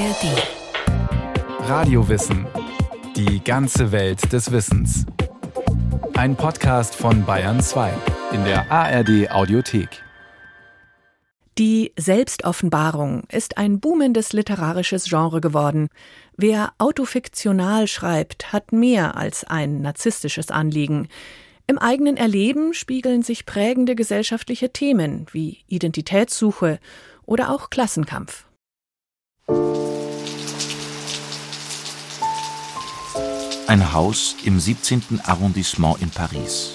ARD. Radiowissen. Die ganze Welt des Wissens. Ein Podcast von Bayern 2 in der ARD Audiothek. Die Selbstoffenbarung ist ein boomendes literarisches Genre geworden. Wer autofiktional schreibt, hat mehr als ein narzisstisches Anliegen. Im eigenen Erleben spiegeln sich prägende gesellschaftliche Themen wie Identitätssuche oder auch Klassenkampf. Ein Haus im 17. Arrondissement in Paris,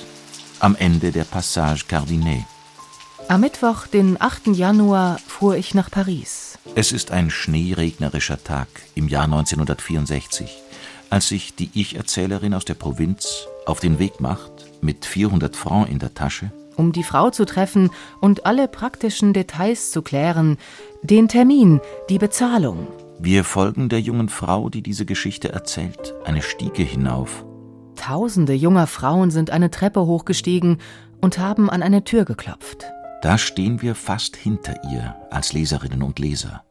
am Ende der Passage Cardinet. Am Mittwoch, den 8. Januar, fuhr ich nach Paris. Es ist ein schneeregnerischer Tag im Jahr 1964, als sich die Ich-Erzählerin aus der Provinz auf den Weg macht, mit 400 Francs in der Tasche, um die Frau zu treffen und alle praktischen Details zu klären, den Termin, die Bezahlung. Wir folgen der jungen Frau, die diese Geschichte erzählt, eine Stiege hinauf. Tausende junger Frauen sind eine Treppe hochgestiegen und haben an eine Tür geklopft. Da stehen wir fast hinter ihr als Leserinnen und Leser,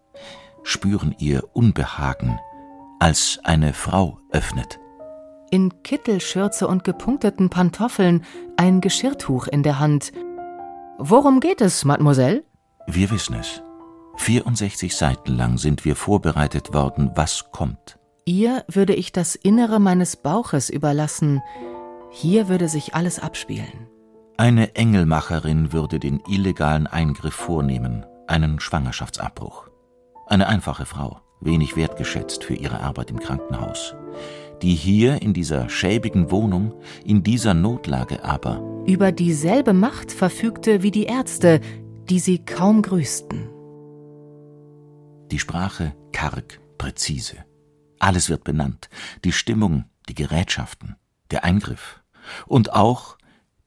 spüren ihr Unbehagen, als eine Frau öffnet. In Kittelschürze und gepunkteten Pantoffeln, ein Geschirrtuch in der Hand. Worum geht es, Mademoiselle? Wir wissen es. 64 Seiten lang sind wir vorbereitet worden, was kommt. Ihr würde ich das Innere meines Bauches überlassen. Hier würde sich alles abspielen. Eine Engelmacherin würde den illegalen Eingriff vornehmen, einen Schwangerschaftsabbruch. Eine einfache Frau, wenig wertgeschätzt für ihre Arbeit im Krankenhaus, die hier in dieser schäbigen Wohnung, in dieser Notlage aber über dieselbe Macht verfügte wie die Ärzte, die sie kaum grüßten. Die Sprache karg, präzise. Alles wird benannt. Die Stimmung, die Gerätschaften, der Eingriff. Und auch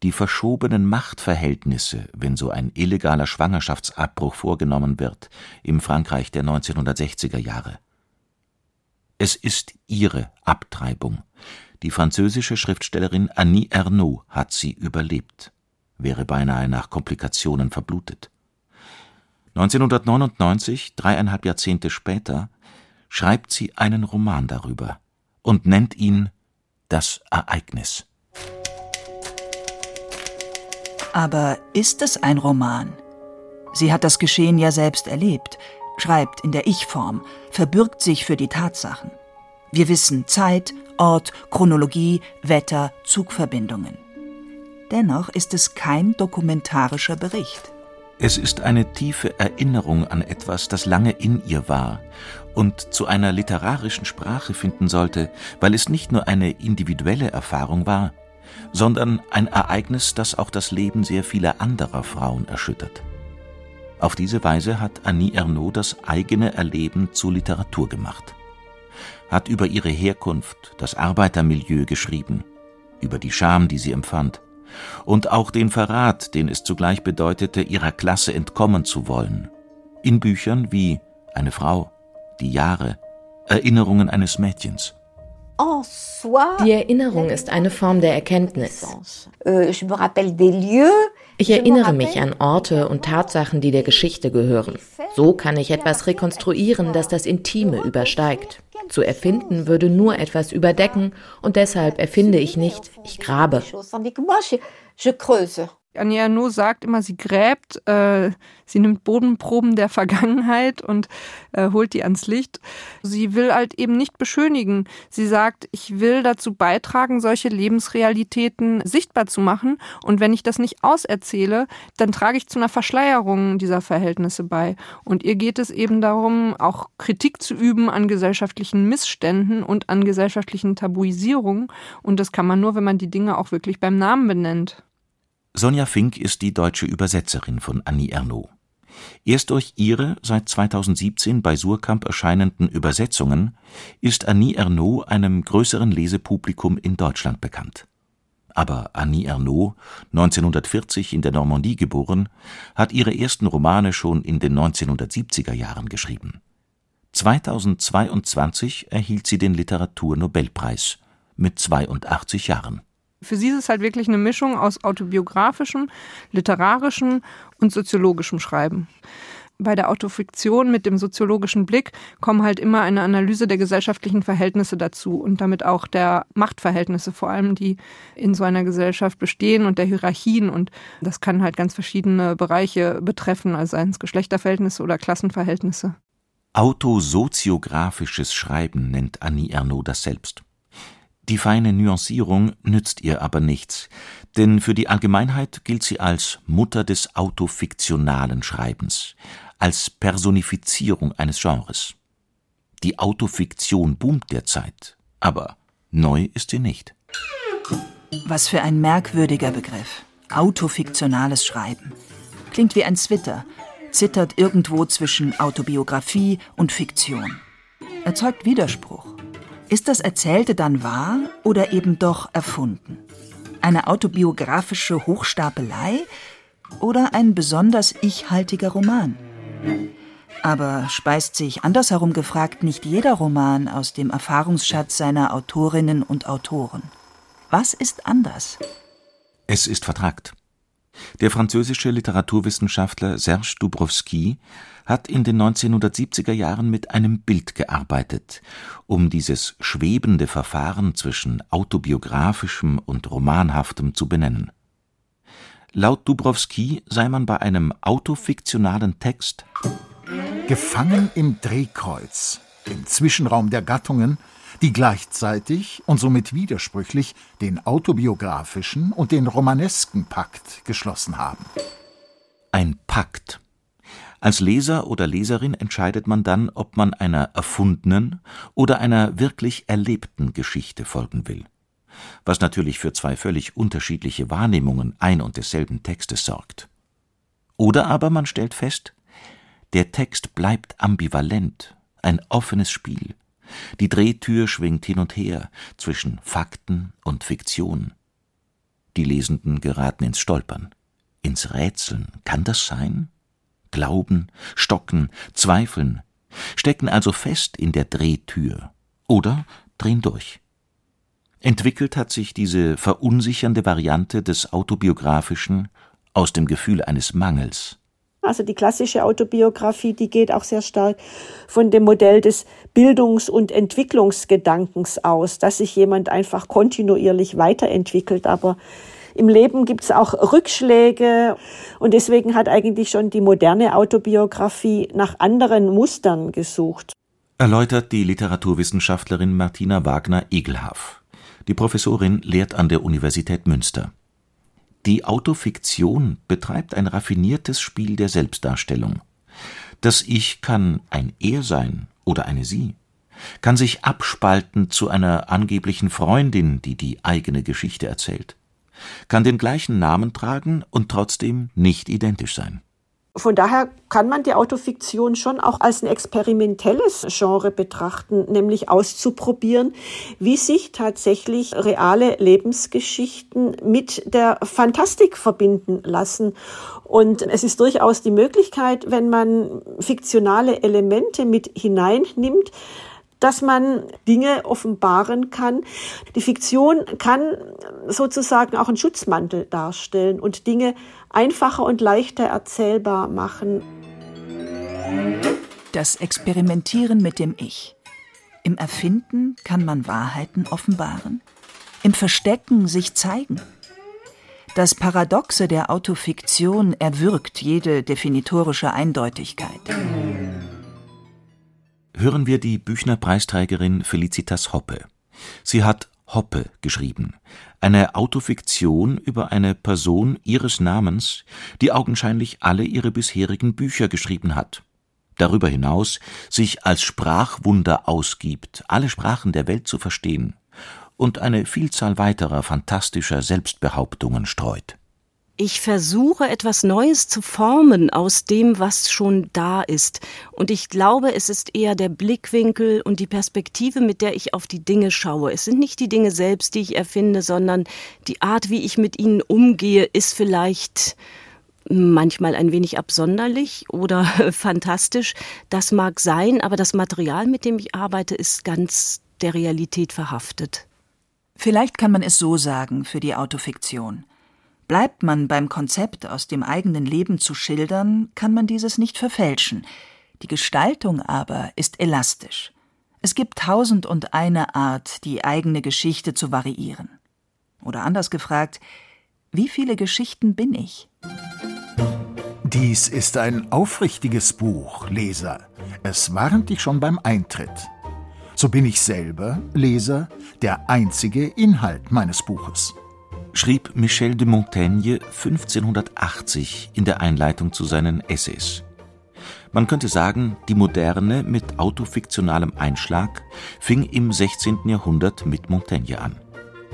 die verschobenen Machtverhältnisse, wenn so ein illegaler Schwangerschaftsabbruch vorgenommen wird, im Frankreich der 1960er Jahre. Es ist ihre Abtreibung. Die französische Schriftstellerin Annie Ernaux hat sie überlebt, wäre beinahe nach Komplikationen verblutet. 1999, dreieinhalb Jahrzehnte später, schreibt sie einen Roman darüber und nennt ihn Das Ereignis. Aber ist es ein Roman? Sie hat das Geschehen ja selbst erlebt, schreibt in der Ich-Form, verbürgt sich für die Tatsachen. Wir wissen Zeit, Ort, Chronologie, Wetter, Zugverbindungen. Dennoch ist es kein dokumentarischer Bericht. Es ist eine tiefe Erinnerung an etwas, das lange in ihr war und zu einer literarischen Sprache finden sollte, weil es nicht nur eine individuelle Erfahrung war, sondern ein Ereignis, das auch das Leben sehr vieler anderer Frauen erschüttert. Auf diese Weise hat Annie Ernaux das eigene Erleben zur Literatur gemacht, hat über ihre Herkunft, das Arbeitermilieu geschrieben, über die Scham, die sie empfand, und auch den Verrat, den es zugleich bedeutete, ihrer Klasse entkommen zu wollen. In Büchern wie Eine Frau, Die Jahre, Erinnerungen eines Mädchens. Die Erinnerung ist eine Form der Erkenntnis. Ich erinnere mich an Orte und Tatsachen, die der Geschichte gehören. So kann ich etwas rekonstruieren, das das Intime übersteigt. Zu erfinden würde nur etwas überdecken und deshalb erfinde ich nicht, ich grabe. Anja Arnaud sagt immer, sie gräbt, äh, sie nimmt Bodenproben der Vergangenheit und äh, holt die ans Licht. Sie will halt eben nicht beschönigen. Sie sagt, ich will dazu beitragen, solche Lebensrealitäten sichtbar zu machen. Und wenn ich das nicht auserzähle, dann trage ich zu einer Verschleierung dieser Verhältnisse bei. Und ihr geht es eben darum, auch Kritik zu üben an gesellschaftlichen Missständen und an gesellschaftlichen Tabuisierungen. Und das kann man nur, wenn man die Dinge auch wirklich beim Namen benennt. Sonja Fink ist die deutsche Übersetzerin von Annie Ernaux. Erst durch ihre seit 2017 bei Surkamp erscheinenden Übersetzungen ist Annie Ernaux einem größeren Lesepublikum in Deutschland bekannt. Aber Annie Ernaux, 1940 in der Normandie geboren, hat ihre ersten Romane schon in den 1970er Jahren geschrieben. 2022 erhielt sie den Literaturnobelpreis mit 82 Jahren. Für sie ist es halt wirklich eine Mischung aus autobiografischem, literarischem und soziologischem Schreiben. bei der Autofiktion mit dem soziologischen Blick kommen halt immer eine Analyse der gesellschaftlichen Verhältnisse dazu und damit auch der Machtverhältnisse vor allem, die in so einer Gesellschaft bestehen und der Hierarchien. Und das kann halt ganz verschiedene Bereiche betreffen, also seien es Geschlechterverhältnisse oder Klassenverhältnisse. Autosoziografisches Schreiben nennt Annie Ernaux das selbst. Die feine Nuancierung nützt ihr aber nichts, denn für die Allgemeinheit gilt sie als Mutter des autofiktionalen Schreibens, als Personifizierung eines Genres. Die Autofiktion boomt derzeit, aber neu ist sie nicht. Was für ein merkwürdiger Begriff. Autofiktionales Schreiben. Klingt wie ein Zwitter, zittert irgendwo zwischen Autobiografie und Fiktion. Erzeugt Widerspruch. Ist das Erzählte dann wahr oder eben doch erfunden? Eine autobiografische Hochstapelei oder ein besonders ichhaltiger Roman? Aber speist sich andersherum gefragt nicht jeder Roman aus dem Erfahrungsschatz seiner Autorinnen und Autoren? Was ist anders? Es ist vertragt. Der französische Literaturwissenschaftler Serge Dubrowski hat in den 1970er Jahren mit einem Bild gearbeitet, um dieses schwebende Verfahren zwischen autobiografischem und romanhaftem zu benennen. Laut Dubrowski sei man bei einem autofiktionalen Text gefangen im Drehkreuz, im Zwischenraum der Gattungen, die gleichzeitig und somit widersprüchlich den autobiografischen und den romanesken Pakt geschlossen haben. Ein Pakt. Als Leser oder Leserin entscheidet man dann, ob man einer erfundenen oder einer wirklich erlebten Geschichte folgen will. Was natürlich für zwei völlig unterschiedliche Wahrnehmungen ein und desselben Textes sorgt. Oder aber man stellt fest, der Text bleibt ambivalent, ein offenes Spiel, die Drehtür schwingt hin und her zwischen Fakten und Fiktion. Die Lesenden geraten ins Stolpern, ins Rätseln. Kann das sein? Glauben, stocken, zweifeln, stecken also fest in der Drehtür oder drehen durch. Entwickelt hat sich diese verunsichernde Variante des autobiografischen aus dem Gefühl eines Mangels, also die klassische Autobiografie, die geht auch sehr stark von dem Modell des Bildungs- und Entwicklungsgedankens aus, dass sich jemand einfach kontinuierlich weiterentwickelt. Aber im Leben gibt es auch Rückschläge und deswegen hat eigentlich schon die moderne Autobiografie nach anderen Mustern gesucht. Erläutert die Literaturwissenschaftlerin Martina Wagner-Egelhaff. Die Professorin lehrt an der Universität Münster. Die Autofiktion betreibt ein raffiniertes Spiel der Selbstdarstellung. Das Ich kann ein Er sein oder eine Sie, kann sich abspalten zu einer angeblichen Freundin, die die eigene Geschichte erzählt, kann den gleichen Namen tragen und trotzdem nicht identisch sein. Von daher kann man die Autofiktion schon auch als ein experimentelles Genre betrachten, nämlich auszuprobieren, wie sich tatsächlich reale Lebensgeschichten mit der Fantastik verbinden lassen. Und es ist durchaus die Möglichkeit, wenn man fiktionale Elemente mit hineinnimmt, dass man Dinge offenbaren kann. Die Fiktion kann sozusagen auch einen Schutzmantel darstellen und Dinge einfacher und leichter erzählbar machen. Das Experimentieren mit dem Ich. Im Erfinden kann man Wahrheiten offenbaren, im Verstecken sich zeigen. Das Paradoxe der Autofiktion erwürgt jede definitorische Eindeutigkeit. Hören wir die Büchner-Preisträgerin Felicitas Hoppe. Sie hat Hoppe geschrieben, eine Autofiktion über eine Person ihres Namens, die augenscheinlich alle ihre bisherigen Bücher geschrieben hat. Darüber hinaus sich als Sprachwunder ausgibt, alle Sprachen der Welt zu verstehen und eine Vielzahl weiterer fantastischer Selbstbehauptungen streut ich versuche etwas Neues zu formen aus dem, was schon da ist. Und ich glaube, es ist eher der Blickwinkel und die Perspektive, mit der ich auf die Dinge schaue. Es sind nicht die Dinge selbst, die ich erfinde, sondern die Art, wie ich mit ihnen umgehe, ist vielleicht manchmal ein wenig absonderlich oder fantastisch. Das mag sein, aber das Material, mit dem ich arbeite, ist ganz der Realität verhaftet. Vielleicht kann man es so sagen für die Autofiktion. Bleibt man beim Konzept, aus dem eigenen Leben zu schildern, kann man dieses nicht verfälschen. Die Gestaltung aber ist elastisch. Es gibt tausend und eine Art, die eigene Geschichte zu variieren. Oder anders gefragt, wie viele Geschichten bin ich? Dies ist ein aufrichtiges Buch, Leser. Es warnt dich schon beim Eintritt. So bin ich selber, Leser, der einzige Inhalt meines Buches. Schrieb Michel de Montaigne 1580 in der Einleitung zu seinen Essays. Man könnte sagen, die Moderne mit autofiktionalem Einschlag fing im 16. Jahrhundert mit Montaigne an.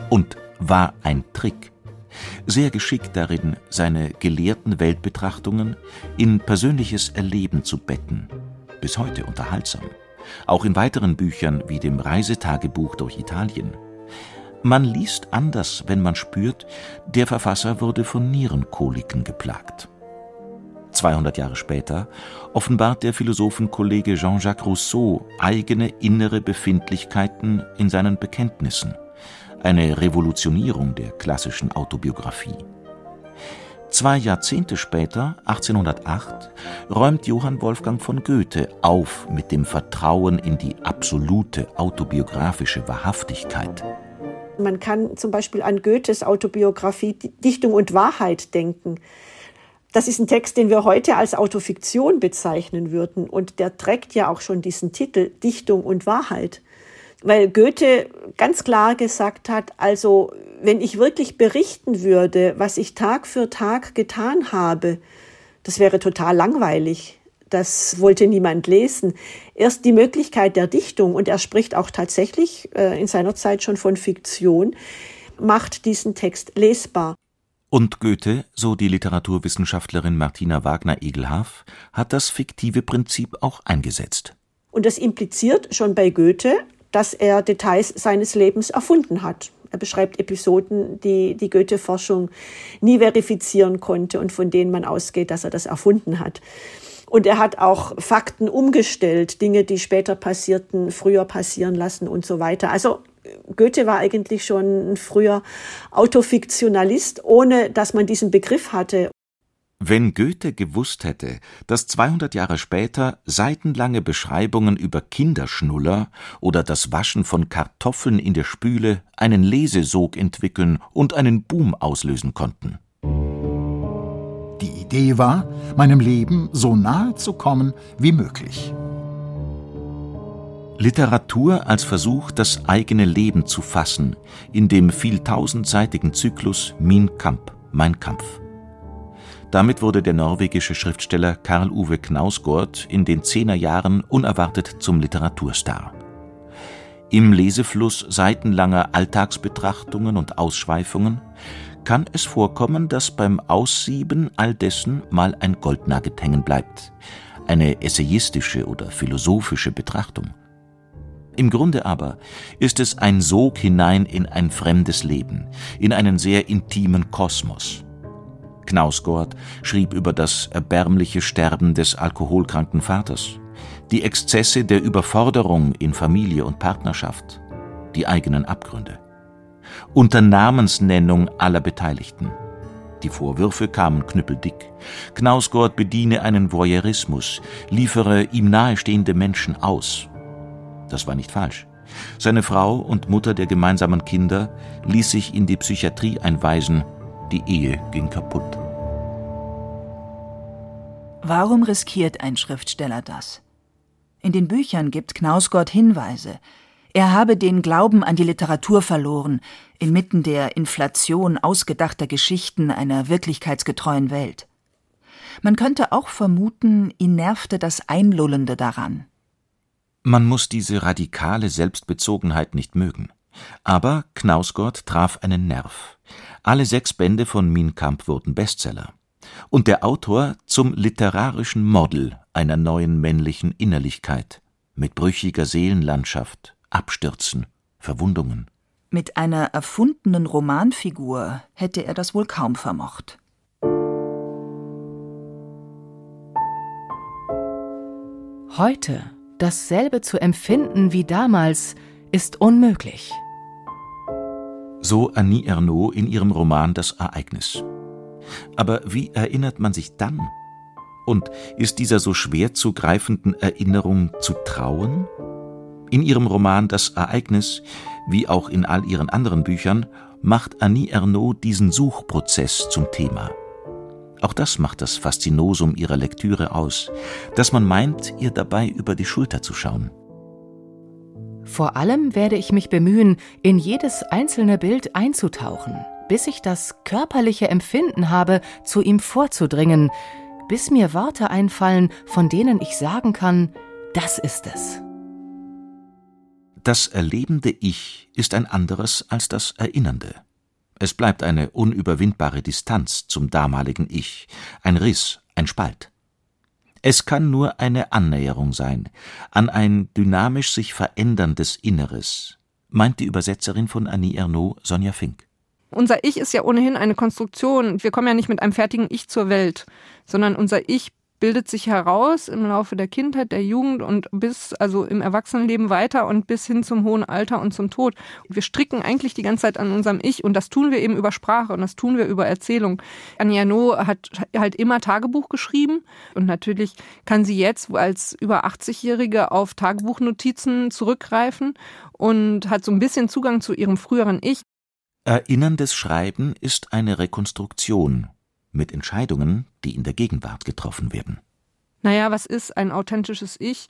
Und war ein Trick sehr geschickt darin, seine gelehrten Weltbetrachtungen in persönliches Erleben zu betten, bis heute unterhaltsam, auch in weiteren Büchern wie dem Reisetagebuch durch Italien. Man liest anders, wenn man spürt, der Verfasser wurde von Nierenkoliken geplagt. 200 Jahre später offenbart der Philosophenkollege Jean-Jacques Rousseau eigene innere Befindlichkeiten in seinen Bekenntnissen eine Revolutionierung der klassischen Autobiografie. Zwei Jahrzehnte später, 1808, räumt Johann Wolfgang von Goethe auf mit dem Vertrauen in die absolute autobiografische Wahrhaftigkeit. Man kann zum Beispiel an Goethes Autobiografie Dichtung und Wahrheit denken. Das ist ein Text, den wir heute als Autofiktion bezeichnen würden. Und der trägt ja auch schon diesen Titel Dichtung und Wahrheit weil Goethe ganz klar gesagt hat, also wenn ich wirklich berichten würde, was ich Tag für Tag getan habe, das wäre total langweilig. Das wollte niemand lesen. Erst die Möglichkeit der Dichtung, und er spricht auch tatsächlich äh, in seiner Zeit schon von Fiktion, macht diesen Text lesbar. Und Goethe, so die Literaturwissenschaftlerin Martina Wagner-Egelhaf, hat das fiktive Prinzip auch eingesetzt. Und das impliziert schon bei Goethe dass er Details seines Lebens erfunden hat. Er beschreibt Episoden, die die Goethe-Forschung nie verifizieren konnte und von denen man ausgeht, dass er das erfunden hat. Und er hat auch Fakten umgestellt, Dinge, die später passierten, früher passieren lassen und so weiter. Also Goethe war eigentlich schon ein früher Autofiktionalist, ohne dass man diesen Begriff hatte. Wenn Goethe gewusst hätte, dass 200 Jahre später seitenlange Beschreibungen über Kinderschnuller oder das Waschen von Kartoffeln in der Spüle einen Lesesog entwickeln und einen Boom auslösen konnten. Idee war, meinem Leben so nahe zu kommen wie möglich. Literatur als Versuch, das eigene Leben zu fassen, in dem vieltausendseitigen Zyklus Min Kamp, mein Kampf. Damit wurde der norwegische Schriftsteller Karl Uwe Knausgård in den Zehnerjahren unerwartet zum Literaturstar. Im Lesefluss seitenlanger Alltagsbetrachtungen und Ausschweifungen kann es vorkommen, dass beim Aussieben all dessen mal ein Goldnugget hängen bleibt, eine essayistische oder philosophische Betrachtung. Im Grunde aber ist es ein Sog hinein in ein fremdes Leben, in einen sehr intimen Kosmos. Knausgård schrieb über das erbärmliche Sterben des alkoholkranken Vaters, die Exzesse der Überforderung in Familie und Partnerschaft, die eigenen Abgründe. Unter Namensnennung aller Beteiligten. Die Vorwürfe kamen knüppeldick. Knausgård bediene einen Voyeurismus, liefere ihm nahestehende Menschen aus. Das war nicht falsch. Seine Frau und Mutter der gemeinsamen Kinder ließ sich in die Psychiatrie einweisen die Ehe ging kaputt. Warum riskiert ein Schriftsteller das? In den Büchern gibt Knausgott Hinweise. Er habe den Glauben an die Literatur verloren, inmitten der Inflation ausgedachter Geschichten einer wirklichkeitsgetreuen Welt. Man könnte auch vermuten, ihn nervte das Einlullende daran. Man muss diese radikale Selbstbezogenheit nicht mögen. Aber Knausgott traf einen Nerv. Alle sechs Bände von Min Kamp wurden Bestseller. Und der Autor zum literarischen Model einer neuen männlichen Innerlichkeit, mit brüchiger Seelenlandschaft, Abstürzen, Verwundungen. Mit einer erfundenen Romanfigur hätte er das wohl kaum vermocht. Heute dasselbe zu empfinden wie damals ist unmöglich. So Annie Ernaux in ihrem Roman Das Ereignis. Aber wie erinnert man sich dann? Und ist dieser so schwer zu greifenden Erinnerung zu trauen? In ihrem Roman Das Ereignis, wie auch in all ihren anderen Büchern, macht Annie Ernaux diesen Suchprozess zum Thema. Auch das macht das Faszinosum ihrer Lektüre aus, dass man meint, ihr dabei über die Schulter zu schauen. Vor allem werde ich mich bemühen, in jedes einzelne Bild einzutauchen, bis ich das körperliche Empfinden habe, zu ihm vorzudringen, bis mir Worte einfallen, von denen ich sagen kann, das ist es. Das erlebende Ich ist ein anderes als das Erinnernde. Es bleibt eine unüberwindbare Distanz zum damaligen Ich, ein Riss, ein Spalt. Es kann nur eine Annäherung sein an ein dynamisch sich veränderndes Inneres, meint die Übersetzerin von Annie Ernaux, Sonja Fink. Unser Ich ist ja ohnehin eine Konstruktion. Wir kommen ja nicht mit einem fertigen Ich zur Welt, sondern unser Ich bildet sich heraus im Laufe der Kindheit, der Jugend und bis, also im Erwachsenenleben weiter und bis hin zum hohen Alter und zum Tod. wir stricken eigentlich die ganze Zeit an unserem Ich und das tun wir eben über Sprache und das tun wir über Erzählung. Arnaud hat halt immer Tagebuch geschrieben und natürlich kann sie jetzt als über 80-Jährige auf Tagebuchnotizen zurückgreifen und hat so ein bisschen Zugang zu ihrem früheren Ich. Erinnerndes Schreiben ist eine Rekonstruktion mit Entscheidungen, die in der Gegenwart getroffen werden. Naja, was ist ein authentisches Ich?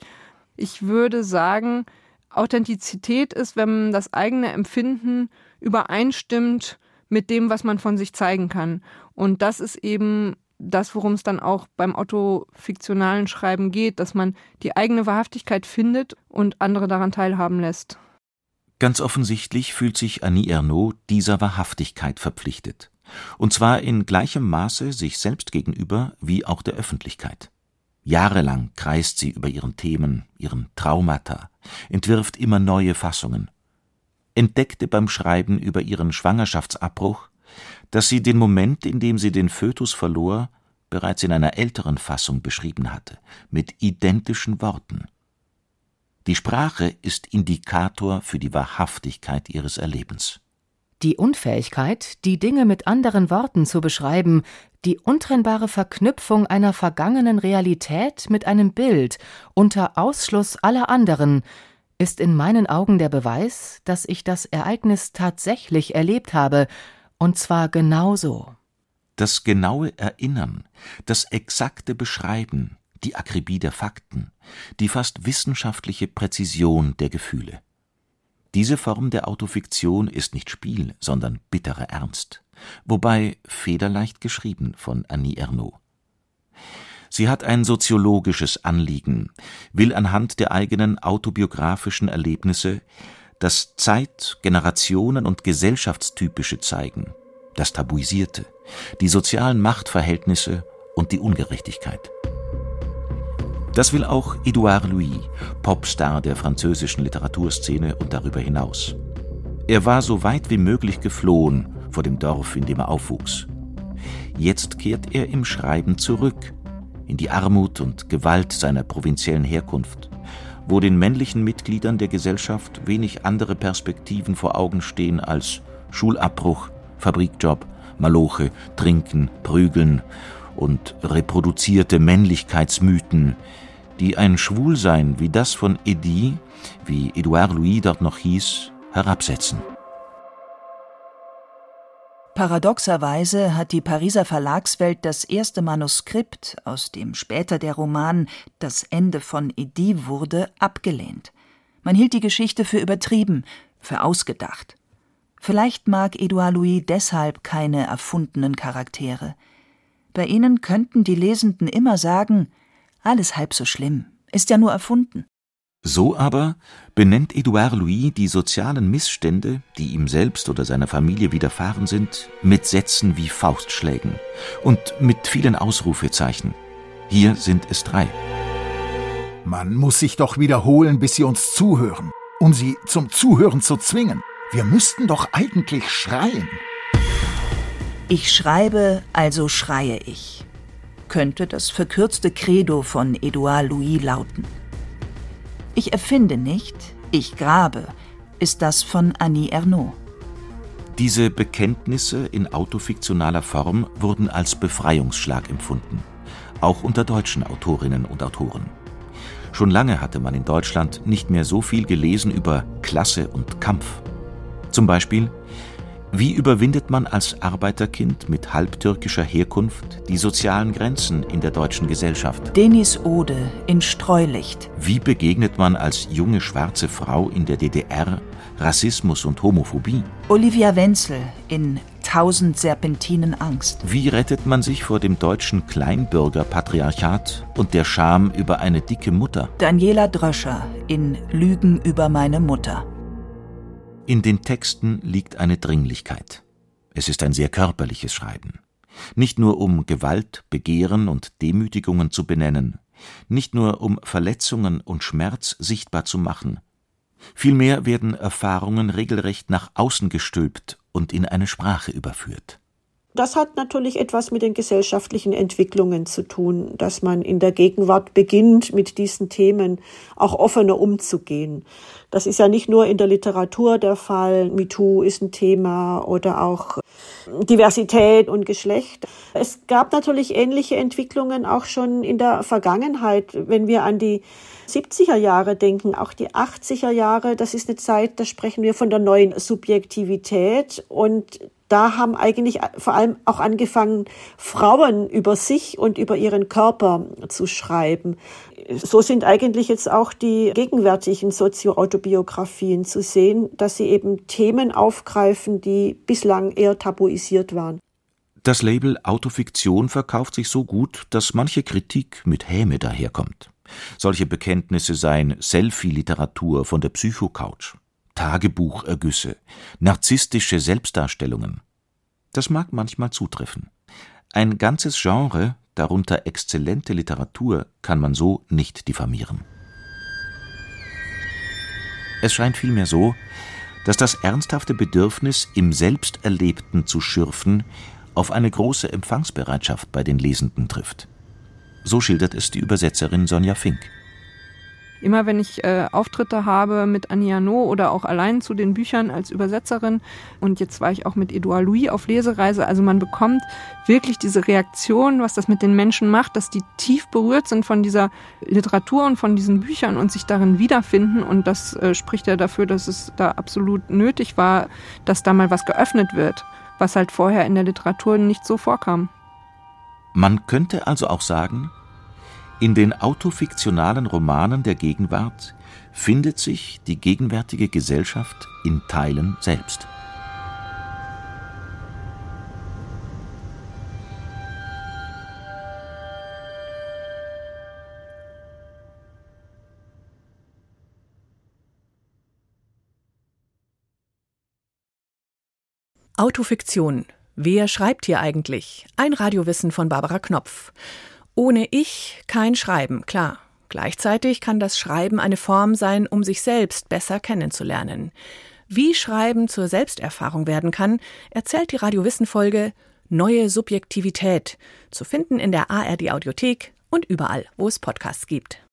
Ich würde sagen, Authentizität ist, wenn das eigene Empfinden übereinstimmt mit dem, was man von sich zeigen kann. Und das ist eben das, worum es dann auch beim autofiktionalen Schreiben geht, dass man die eigene Wahrhaftigkeit findet und andere daran teilhaben lässt. Ganz offensichtlich fühlt sich Annie Ernaux dieser Wahrhaftigkeit verpflichtet und zwar in gleichem Maße sich selbst gegenüber wie auch der Öffentlichkeit. Jahrelang kreist sie über ihren Themen, ihren Traumata, entwirft immer neue Fassungen, entdeckte beim Schreiben über ihren Schwangerschaftsabbruch, dass sie den Moment, in dem sie den Fötus verlor, bereits in einer älteren Fassung beschrieben hatte, mit identischen Worten. Die Sprache ist Indikator für die Wahrhaftigkeit ihres Erlebens. Die Unfähigkeit, die Dinge mit anderen Worten zu beschreiben, die untrennbare Verknüpfung einer vergangenen Realität mit einem Bild unter Ausschluss aller anderen, ist in meinen Augen der Beweis, dass ich das Ereignis tatsächlich erlebt habe, und zwar genauso. Das genaue Erinnern, das exakte Beschreiben, die Akribie der Fakten, die fast wissenschaftliche Präzision der Gefühle. Diese Form der Autofiktion ist nicht Spiel, sondern bitterer Ernst, wobei federleicht geschrieben von Annie Ernaux. Sie hat ein soziologisches Anliegen, will anhand der eigenen autobiografischen Erlebnisse das Zeit-, Generationen- und Gesellschaftstypische zeigen, das Tabuisierte, die sozialen Machtverhältnisse und die Ungerechtigkeit. Das will auch Edouard Louis, Popstar der französischen Literaturszene und darüber hinaus. Er war so weit wie möglich geflohen vor dem Dorf, in dem er aufwuchs. Jetzt kehrt er im Schreiben zurück, in die Armut und Gewalt seiner provinziellen Herkunft, wo den männlichen Mitgliedern der Gesellschaft wenig andere Perspektiven vor Augen stehen als Schulabbruch, Fabrikjob, Maloche, Trinken, Prügeln und reproduzierte Männlichkeitsmythen, die ein Schwulsein wie das von Eddy, wie Edouard Louis dort noch hieß, herabsetzen. Paradoxerweise hat die Pariser Verlagswelt das erste Manuskript, aus dem später der Roman Das Ende von Eddy wurde, abgelehnt. Man hielt die Geschichte für übertrieben, für ausgedacht. Vielleicht mag Edouard Louis deshalb keine erfundenen Charaktere. Bei ihnen könnten die Lesenden immer sagen, alles halb so schlimm, ist ja nur erfunden. So aber benennt Edouard Louis die sozialen Missstände, die ihm selbst oder seiner Familie widerfahren sind, mit Sätzen wie Faustschlägen und mit vielen Ausrufezeichen. Hier sind es drei. Man muss sich doch wiederholen, bis sie uns zuhören, um sie zum Zuhören zu zwingen. Wir müssten doch eigentlich schreien. Ich schreibe, also schreie ich könnte das verkürzte Credo von Edouard Louis lauten. Ich erfinde nicht, ich grabe, ist das von Annie Ernaux. Diese Bekenntnisse in autofiktionaler Form wurden als Befreiungsschlag empfunden, auch unter deutschen Autorinnen und Autoren. Schon lange hatte man in Deutschland nicht mehr so viel gelesen über Klasse und Kampf. Zum Beispiel wie überwindet man als Arbeiterkind mit halbtürkischer Herkunft die sozialen Grenzen in der deutschen Gesellschaft? Denis Ode in Streulicht. Wie begegnet man als junge schwarze Frau in der DDR Rassismus und Homophobie? Olivia Wenzel in Tausend Serpentinen Angst. Wie rettet man sich vor dem deutschen Kleinbürgerpatriarchat und der Scham über eine dicke Mutter? Daniela Dröscher in Lügen über meine Mutter. In den Texten liegt eine Dringlichkeit. Es ist ein sehr körperliches Schreiben. Nicht nur um Gewalt, Begehren und Demütigungen zu benennen, nicht nur um Verletzungen und Schmerz sichtbar zu machen. Vielmehr werden Erfahrungen regelrecht nach außen gestülpt und in eine Sprache überführt. Das hat natürlich etwas mit den gesellschaftlichen Entwicklungen zu tun, dass man in der Gegenwart beginnt, mit diesen Themen auch offener umzugehen. Das ist ja nicht nur in der Literatur der Fall. MeToo ist ein Thema oder auch Diversität und Geschlecht. Es gab natürlich ähnliche Entwicklungen auch schon in der Vergangenheit, wenn wir an die 70er Jahre denken, auch die 80er Jahre, das ist eine Zeit, da sprechen wir von der neuen Subjektivität und da haben eigentlich vor allem auch angefangen, Frauen über sich und über ihren Körper zu schreiben. So sind eigentlich jetzt auch die gegenwärtigen Sozioautobiografien zu sehen, dass sie eben Themen aufgreifen, die bislang eher tabuisiert waren. Das Label Autofiktion verkauft sich so gut, dass manche Kritik mit Häme daherkommt. Solche Bekenntnisse seien Selfie-Literatur von der Psychocouch. Tagebuchergüsse, narzisstische Selbstdarstellungen. Das mag manchmal zutreffen. Ein ganzes Genre, darunter exzellente Literatur, kann man so nicht diffamieren. Es scheint vielmehr so, dass das ernsthafte Bedürfnis, im Selbsterlebten zu schürfen, auf eine große Empfangsbereitschaft bei den Lesenden trifft. So schildert es die Übersetzerin Sonja Fink. Immer wenn ich äh, Auftritte habe mit Annie No oder auch allein zu den Büchern als Übersetzerin und jetzt war ich auch mit Edouard Louis auf Lesereise, also man bekommt wirklich diese Reaktion, was das mit den Menschen macht, dass die tief berührt sind von dieser Literatur und von diesen Büchern und sich darin wiederfinden und das äh, spricht ja dafür, dass es da absolut nötig war, dass da mal was geöffnet wird, was halt vorher in der Literatur nicht so vorkam. Man könnte also auch sagen, in den autofiktionalen Romanen der Gegenwart findet sich die gegenwärtige Gesellschaft in Teilen selbst. Autofiktion. Wer schreibt hier eigentlich? Ein Radiowissen von Barbara Knopf. Ohne Ich kein Schreiben, klar. Gleichzeitig kann das Schreiben eine Form sein, um sich selbst besser kennenzulernen. Wie Schreiben zur Selbsterfahrung werden kann, erzählt die Radiowissen-Folge Neue Subjektivität, zu finden in der ARD Audiothek und überall, wo es Podcasts gibt.